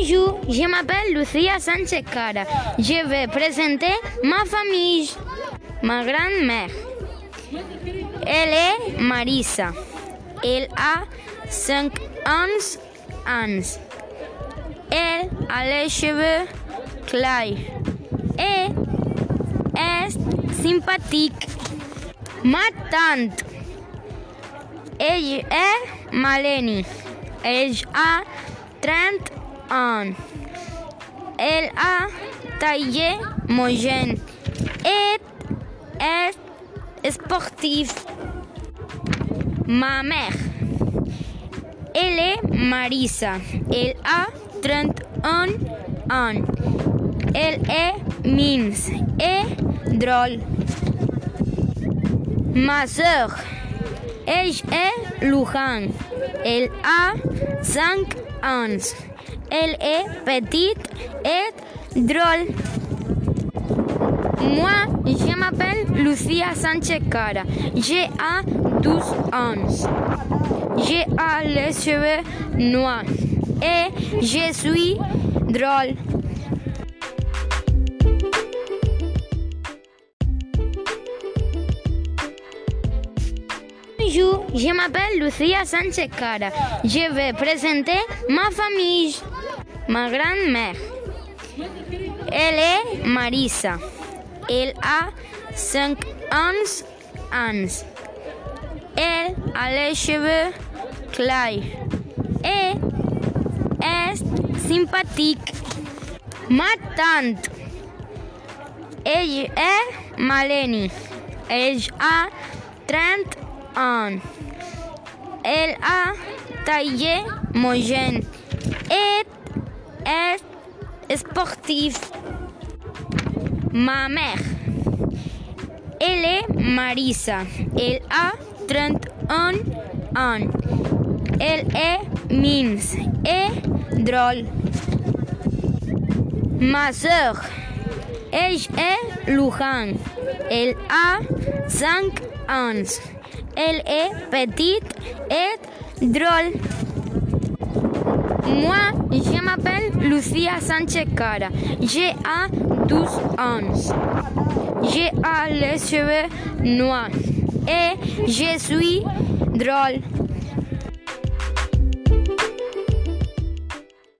Bonjour, je m'appelle Lucia Sánchez Cara. Je vais présenter ma famille. Ma grand-mère. Elle est Marisa. Elle a 5 ans. Elle a les cheveux clairs et est sympathique. Ma tante. Elle est Maleni. Elle a 30 ans. Elle a taillé Mogen et est sportive. Ma mère. Elle est Marisa. Elle a 31 ans. Elle est mince et drôle. Ma soeur. Elle est Lujan. Elle a 5 ans. Elle est petite et drôle. Moi, je m'appelle Lucia Sánchez Cara. J'ai 12 ans. J'ai les cheveux noirs et je suis drôle. Bonjour, je m'appelle Lucia Sánchez Cara. Je vais présenter ma famille. Ma grand-mère. Elle est Marisa. Elle a 5 ans. Elle a les cheveux clairs et est sympathique. Ma tante. Elle est Maleni. Elle a 30 ans. Elle a taillé Mogen et est sportive. Ma mère. Elle est Marisa. Elle a 31 ans. Elle est mince et drôle. Ma soeur. Elle est Lujan. Elle a 5 ans. Elle est petite et drôle. Moi, je m'appelle Lucia Sánchez Cara. J'ai 12 ans. J'ai les cheveux noirs et je suis drôle.